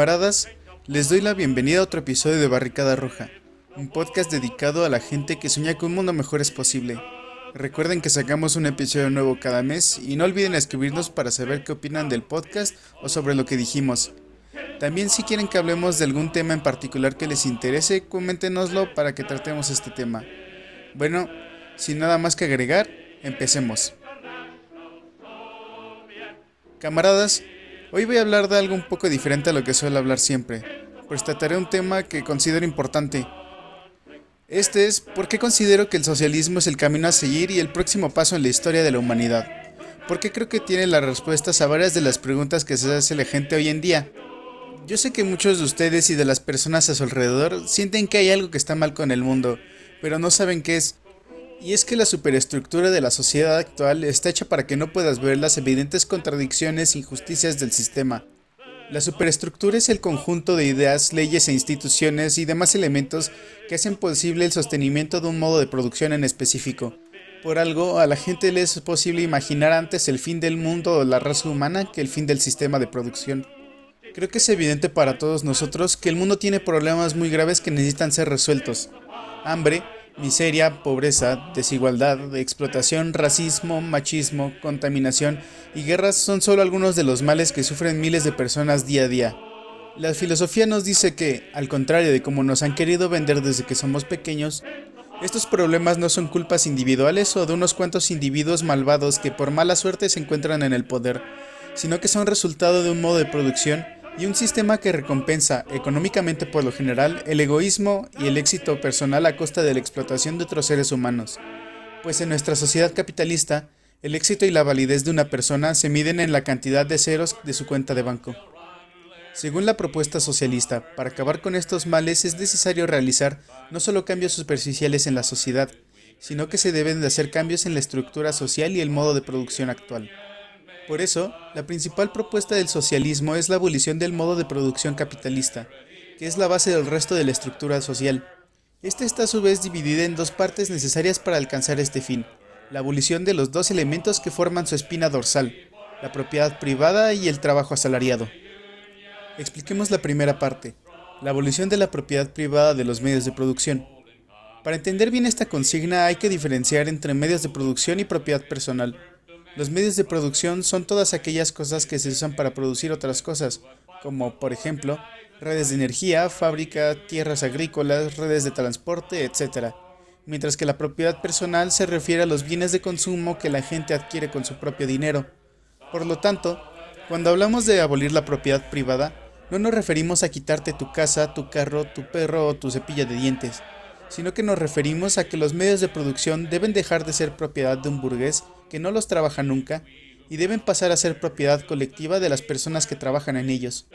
Camaradas, les doy la bienvenida a otro episodio de Barricada Roja, un podcast dedicado a la gente que sueña que un mundo mejor es posible. Recuerden que sacamos un episodio nuevo cada mes y no olviden escribirnos para saber qué opinan del podcast o sobre lo que dijimos. También si quieren que hablemos de algún tema en particular que les interese, coméntenoslo para que tratemos este tema. Bueno, sin nada más que agregar, empecemos. Camaradas, hoy voy a hablar de algo un poco diferente a lo que suelo hablar siempre, pues trataré un tema que considero importante. Este es por qué considero que el socialismo es el camino a seguir y el próximo paso en la historia de la humanidad. Porque creo que tiene las respuestas a varias de las preguntas que se hace la gente hoy en día. Yo sé que muchos de ustedes y de las personas a su alrededor sienten que hay algo que está mal con el mundo, pero no saben qué es. Y es que la superestructura de la sociedad actual está hecha para que no puedas ver las evidentes contradicciones e injusticias del sistema. La superestructura es el conjunto de ideas, leyes e instituciones y demás elementos que hacen posible el sostenimiento de un modo de producción en específico. Por algo, a la gente le es posible imaginar antes el fin del mundo o la raza humana que el fin del sistema de producción. Creo que es evidente para todos nosotros que el mundo tiene problemas muy graves que necesitan ser resueltos. Hambre, miseria, pobreza, desigualdad, explotación, racismo, machismo, contaminación y guerras son solo algunos de los males que sufren miles de personas día a día. La filosofía nos dice que, al contrario de como nos han querido vender desde que somos pequeños, estos problemas no son culpas individuales o de unos cuantos individuos malvados que por mala suerte se encuentran en el poder, sino que son resultado de un modo de producción y un sistema que recompensa económicamente por lo general el egoísmo y el éxito personal a costa de la explotación de otros seres humanos. Pues en nuestra sociedad capitalista, el éxito y la validez de una persona se miden en la cantidad de ceros de su cuenta de banco. Según la propuesta socialista, para acabar con estos males es necesario realizar no solo cambios superficiales en la sociedad, sino que se deben de hacer cambios en la estructura social y el modo de producción actual. Por eso, la principal propuesta del socialismo es la abolición del modo de producción capitalista, que es la base del resto de la estructura social. Esta está a su vez dividida en dos partes necesarias para alcanzar este fin, la abolición de los dos elementos que forman su espina dorsal, la propiedad privada y el trabajo asalariado. Expliquemos la primera parte, la abolición de la propiedad privada de los medios de producción. Para entender bien esta consigna hay que diferenciar entre medios de producción y propiedad personal. Los medios de producción son todas aquellas cosas que se usan para producir otras cosas, como por ejemplo redes de energía, fábrica, tierras agrícolas, redes de transporte, etc. Mientras que la propiedad personal se refiere a los bienes de consumo que la gente adquiere con su propio dinero. Por lo tanto, cuando hablamos de abolir la propiedad privada, no nos referimos a quitarte tu casa, tu carro, tu perro o tu cepilla de dientes, sino que nos referimos a que los medios de producción deben dejar de ser propiedad de un burgués que no los trabaja nunca y deben pasar a ser propiedad colectiva de las personas que trabajan en ellos.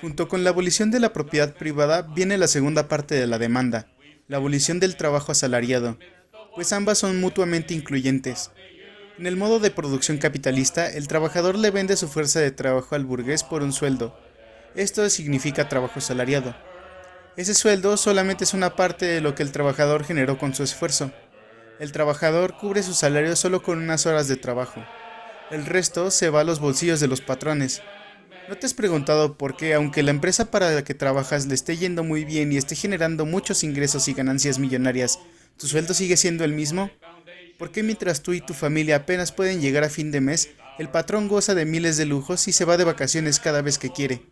Junto con la abolición de la propiedad privada viene la segunda parte de la demanda, la abolición del trabajo asalariado, pues ambas son mutuamente incluyentes. En el modo de producción capitalista, el trabajador le vende su fuerza de trabajo al burgués por un sueldo. Esto significa trabajo asalariado. Ese sueldo solamente es una parte de lo que el trabajador generó con su esfuerzo. El trabajador cubre su salario solo con unas horas de trabajo. El resto se va a los bolsillos de los patrones. ¿No te has preguntado por qué, aunque la empresa para la que trabajas le esté yendo muy bien y esté generando muchos ingresos y ganancias millonarias, tu sueldo sigue siendo el mismo? ¿Por qué mientras tú y tu familia apenas pueden llegar a fin de mes, el patrón goza de miles de lujos y se va de vacaciones cada vez que quiere?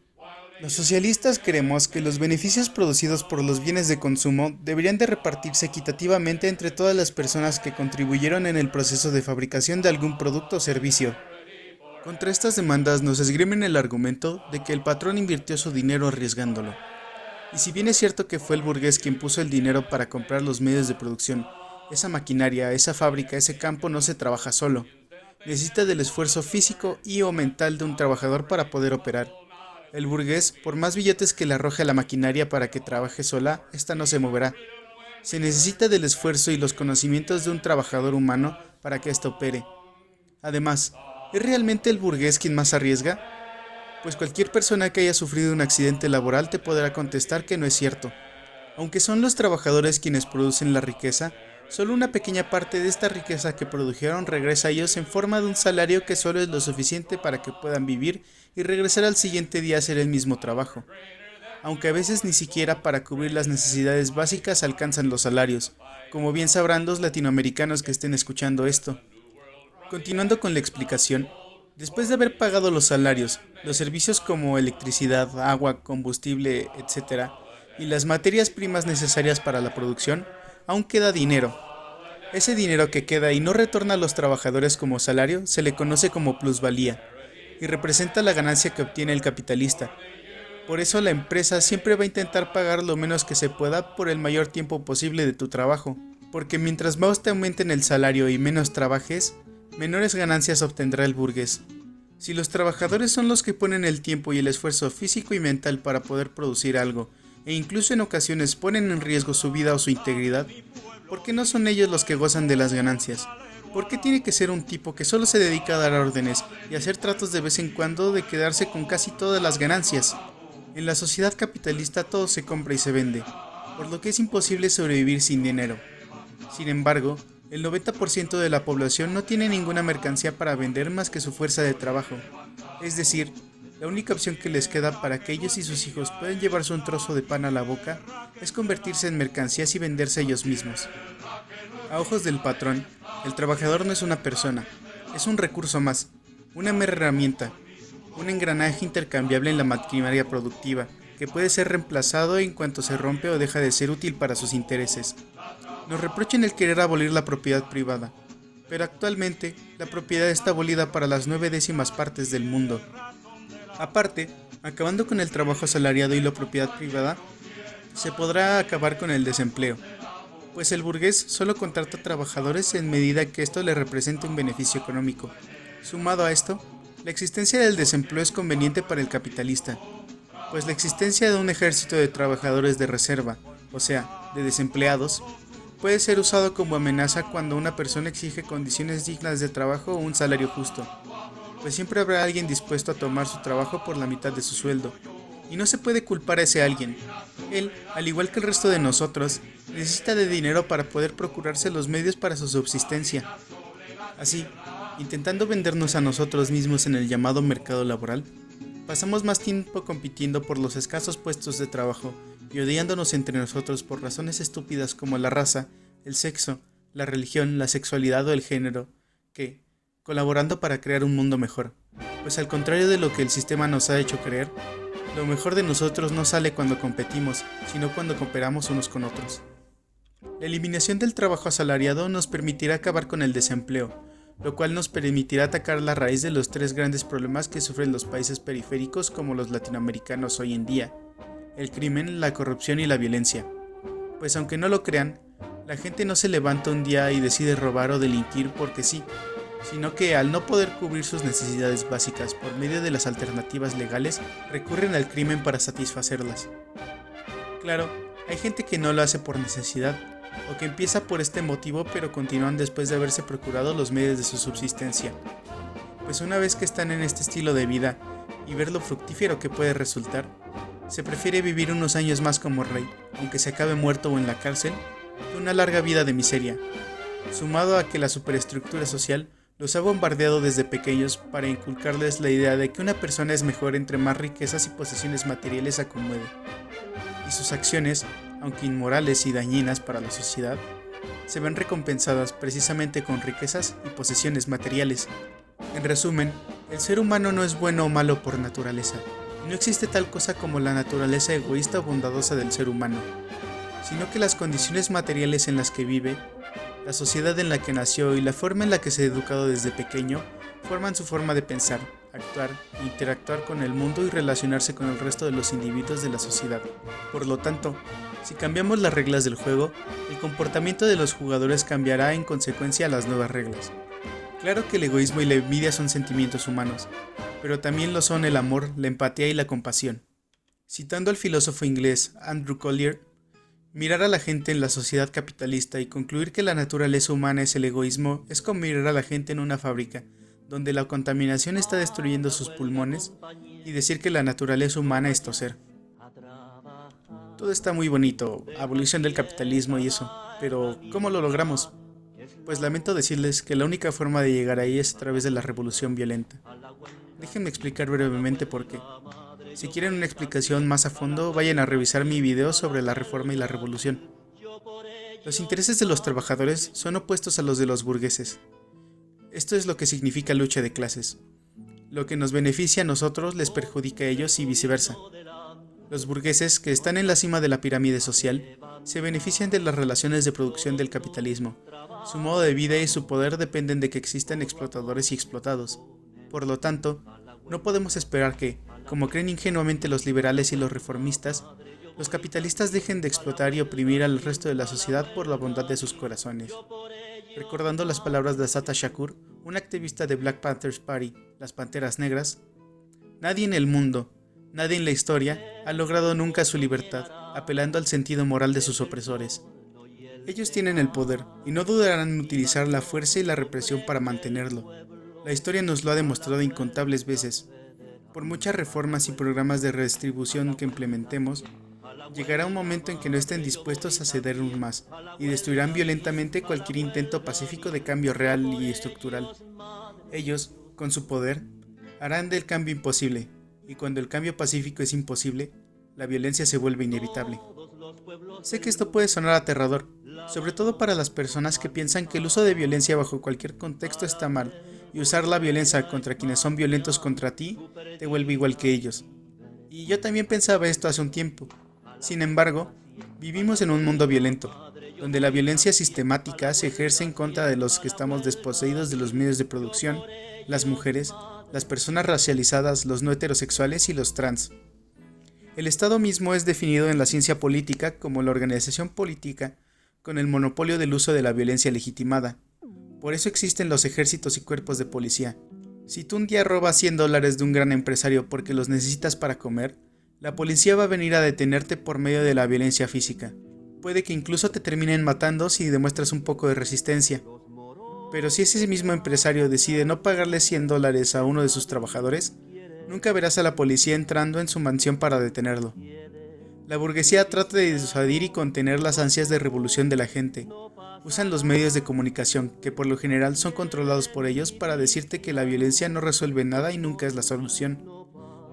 Los socialistas creemos que los beneficios producidos por los bienes de consumo deberían de repartirse equitativamente entre todas las personas que contribuyeron en el proceso de fabricación de algún producto o servicio. Contra estas demandas nos esgrimen el argumento de que el patrón invirtió su dinero arriesgándolo. Y si bien es cierto que fue el burgués quien puso el dinero para comprar los medios de producción, esa maquinaria, esa fábrica, ese campo no se trabaja solo. Necesita del esfuerzo físico y o mental de un trabajador para poder operar. El burgués, por más billetes que le arroje a la maquinaria para que trabaje sola, esta no se moverá. Se necesita del esfuerzo y los conocimientos de un trabajador humano para que ésta opere. Además, ¿es realmente el burgués quien más arriesga? Pues cualquier persona que haya sufrido un accidente laboral te podrá contestar que no es cierto. Aunque son los trabajadores quienes producen la riqueza, Solo una pequeña parte de esta riqueza que produjeron regresa a ellos en forma de un salario que solo es lo suficiente para que puedan vivir y regresar al siguiente día a hacer el mismo trabajo. Aunque a veces ni siquiera para cubrir las necesidades básicas alcanzan los salarios, como bien sabrán los latinoamericanos que estén escuchando esto. Continuando con la explicación, después de haber pagado los salarios, los servicios como electricidad, agua, combustible, etc., y las materias primas necesarias para la producción, aún queda dinero. Ese dinero que queda y no retorna a los trabajadores como salario se le conoce como plusvalía y representa la ganancia que obtiene el capitalista. Por eso la empresa siempre va a intentar pagar lo menos que se pueda por el mayor tiempo posible de tu trabajo, porque mientras más te aumenten el salario y menos trabajes, menores ganancias obtendrá el burgués. Si los trabajadores son los que ponen el tiempo y el esfuerzo físico y mental para poder producir algo, e incluso en ocasiones ponen en riesgo su vida o su integridad, ¿por qué no son ellos los que gozan de las ganancias? ¿Por qué tiene que ser un tipo que solo se dedica a dar órdenes y hacer tratos de vez en cuando de quedarse con casi todas las ganancias? En la sociedad capitalista todo se compra y se vende, por lo que es imposible sobrevivir sin dinero. Sin embargo, el 90% de la población no tiene ninguna mercancía para vender más que su fuerza de trabajo, es decir, la única opción que les queda para que ellos y sus hijos puedan llevarse un trozo de pan a la boca es convertirse en mercancías y venderse ellos mismos. A ojos del patrón, el trabajador no es una persona, es un recurso más, una mera herramienta, un engranaje intercambiable en la maquinaria productiva, que puede ser reemplazado en cuanto se rompe o deja de ser útil para sus intereses. Nos reprochan el querer abolir la propiedad privada, pero actualmente la propiedad está abolida para las nueve décimas partes del mundo, Aparte, acabando con el trabajo asalariado y la propiedad privada, se podrá acabar con el desempleo, pues el burgués solo contrata trabajadores en medida que esto le represente un beneficio económico. Sumado a esto, la existencia del desempleo es conveniente para el capitalista, pues la existencia de un ejército de trabajadores de reserva, o sea, de desempleados, puede ser usado como amenaza cuando una persona exige condiciones dignas de trabajo o un salario justo pues siempre habrá alguien dispuesto a tomar su trabajo por la mitad de su sueldo. Y no se puede culpar a ese alguien. Él, al igual que el resto de nosotros, necesita de dinero para poder procurarse los medios para su subsistencia. Así, intentando vendernos a nosotros mismos en el llamado mercado laboral, pasamos más tiempo compitiendo por los escasos puestos de trabajo y odiándonos entre nosotros por razones estúpidas como la raza, el sexo, la religión, la sexualidad o el género, que, colaborando para crear un mundo mejor. Pues al contrario de lo que el sistema nos ha hecho creer, lo mejor de nosotros no sale cuando competimos, sino cuando cooperamos unos con otros. La eliminación del trabajo asalariado nos permitirá acabar con el desempleo, lo cual nos permitirá atacar la raíz de los tres grandes problemas que sufren los países periféricos como los latinoamericanos hoy en día, el crimen, la corrupción y la violencia. Pues aunque no lo crean, la gente no se levanta un día y decide robar o delinquir porque sí, sino que al no poder cubrir sus necesidades básicas por medio de las alternativas legales, recurren al crimen para satisfacerlas. Claro, hay gente que no lo hace por necesidad, o que empieza por este motivo pero continúan después de haberse procurado los medios de su subsistencia. Pues una vez que están en este estilo de vida y ver lo fructífero que puede resultar, se prefiere vivir unos años más como rey, aunque se acabe muerto o en la cárcel, que una larga vida de miseria, sumado a que la superestructura social los ha bombardeado desde pequeños para inculcarles la idea de que una persona es mejor entre más riquezas y posesiones materiales acomode. Y sus acciones, aunque inmorales y dañinas para la sociedad, se ven recompensadas precisamente con riquezas y posesiones materiales. En resumen, el ser humano no es bueno o malo por naturaleza, no existe tal cosa como la naturaleza egoísta o bondadosa del ser humano, sino que las condiciones materiales en las que vive la sociedad en la que nació y la forma en la que se ha educado desde pequeño forman su forma de pensar, actuar, interactuar con el mundo y relacionarse con el resto de los individuos de la sociedad. Por lo tanto, si cambiamos las reglas del juego, el comportamiento de los jugadores cambiará en consecuencia a las nuevas reglas. Claro que el egoísmo y la envidia son sentimientos humanos, pero también lo son el amor, la empatía y la compasión. Citando al filósofo inglés Andrew Collier, Mirar a la gente en la sociedad capitalista y concluir que la naturaleza humana es el egoísmo es como mirar a la gente en una fábrica, donde la contaminación está destruyendo sus pulmones, y decir que la naturaleza humana es toser. Todo está muy bonito, abolición del capitalismo y eso, Pero, ¿cómo lo logramos? Pues lamento decirles que la única forma de llegar ahí es a través de la revolución violenta. Déjenme explicar brevemente por qué. Si quieren una explicación más a fondo, vayan a revisar mi video sobre la reforma y la revolución. Los intereses de los trabajadores son opuestos a los de los burgueses. Esto es lo que significa lucha de clases. Lo que nos beneficia a nosotros les perjudica a ellos y viceversa. Los burgueses, que están en la cima de la pirámide social, se benefician de las relaciones de producción del capitalismo. Su modo de vida y su poder dependen de que existan explotadores y explotados. Por lo tanto, no podemos esperar que, como creen ingenuamente los liberales y los reformistas, los capitalistas dejen de explotar y oprimir al resto de la sociedad por la bondad de sus corazones. Recordando las palabras de Asata Shakur, un activista de Black Panthers Party, las Panteras Negras, nadie en el mundo, nadie en la historia ha logrado nunca su libertad, apelando al sentido moral de sus opresores. Ellos tienen el poder y no dudarán en utilizar la fuerza y la represión para mantenerlo. La historia nos lo ha demostrado incontables veces. Por muchas reformas y programas de redistribución que implementemos, llegará un momento en que no estén dispuestos a ceder un más y destruirán violentamente cualquier intento pacífico de cambio real y estructural. Ellos, con su poder, harán del cambio imposible, y cuando el cambio pacífico es imposible, la violencia se vuelve inevitable. Sé que esto puede sonar aterrador, sobre todo para las personas que piensan que el uso de violencia bajo cualquier contexto está mal, y usar la violencia contra quienes son violentos contra ti te vuelve igual que ellos. Y yo también pensaba esto hace un tiempo. Sin embargo, vivimos en un mundo violento, donde la violencia sistemática se ejerce en contra de los que estamos desposeídos de los medios de producción, las mujeres, las personas racializadas, los no heterosexuales y los trans. El Estado mismo es definido en la ciencia política como la organización política con el monopolio del uso de la violencia legitimada. Por eso existen los ejércitos y cuerpos de policía. Si tú un día robas 100 dólares de un gran empresario porque los necesitas para comer, la policía va a venir a detenerte por medio de la violencia física. Puede que incluso te terminen matando si demuestras un poco de resistencia. Pero si ese mismo empresario decide no pagarle 100 dólares a uno de sus trabajadores, nunca verás a la policía entrando en su mansión para detenerlo. La burguesía trata de disuadir y contener las ansias de revolución de la gente. Usan los medios de comunicación, que por lo general son controlados por ellos, para decirte que la violencia no resuelve nada y nunca es la solución.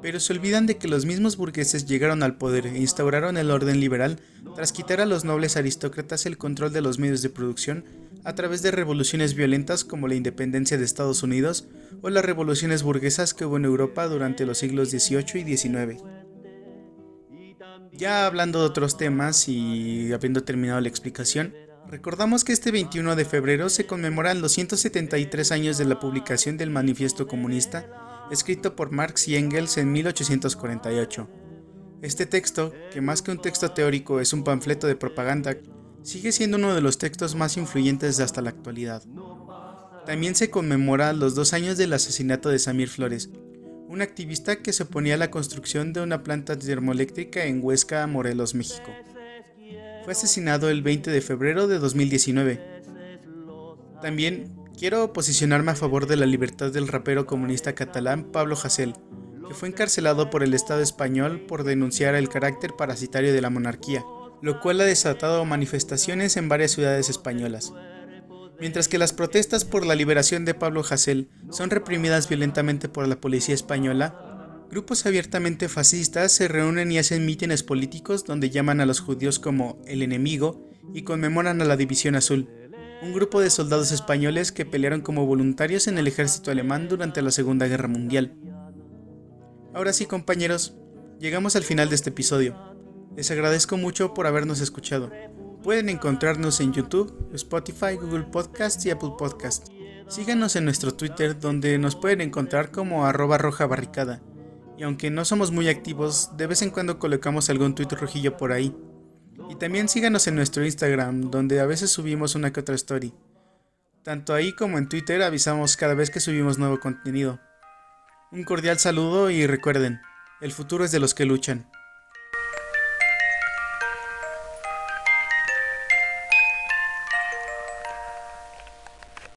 Pero se olvidan de que los mismos burgueses llegaron al poder e instauraron el orden liberal tras quitar a los nobles aristócratas el control de los medios de producción a través de revoluciones violentas como la independencia de Estados Unidos o las revoluciones burguesas que hubo en Europa durante los siglos XVIII y XIX. Ya hablando de otros temas y habiendo terminado la explicación, recordamos que este 21 de febrero se conmemoran los 173 años de la publicación del Manifiesto Comunista, escrito por Marx y Engels en 1848. Este texto, que más que un texto teórico es un panfleto de propaganda, sigue siendo uno de los textos más influyentes hasta la actualidad. También se conmemora los dos años del asesinato de Samir Flores, un activista que se oponía a la construcción de una planta termoeléctrica en Huesca, Morelos, México. Fue asesinado el 20 de febrero de 2019. También quiero posicionarme a favor de la libertad del rapero comunista catalán Pablo Hasél, que fue encarcelado por el Estado español por denunciar el carácter parasitario de la monarquía lo cual ha desatado manifestaciones en varias ciudades españolas. Mientras que las protestas por la liberación de Pablo Hasél son reprimidas violentamente por la policía española, grupos abiertamente fascistas se reúnen y hacen mítines políticos donde llaman a los judíos como el enemigo y conmemoran a la División Azul, un grupo de soldados españoles que pelearon como voluntarios en el ejército alemán durante la Segunda Guerra Mundial. Ahora sí, compañeros, llegamos al final de este episodio. Les agradezco mucho por habernos escuchado. Pueden encontrarnos en YouTube, Spotify, Google Podcast y Apple Podcast. Síganos en nuestro Twitter donde nos pueden encontrar como arroba roja barricada. Y aunque no somos muy activos, de vez en cuando colocamos algún tweet rojillo por ahí. Y también síganos en nuestro Instagram donde a veces subimos una que otra story. Tanto ahí como en Twitter avisamos cada vez que subimos nuevo contenido. Un cordial saludo y recuerden, el futuro es de los que luchan.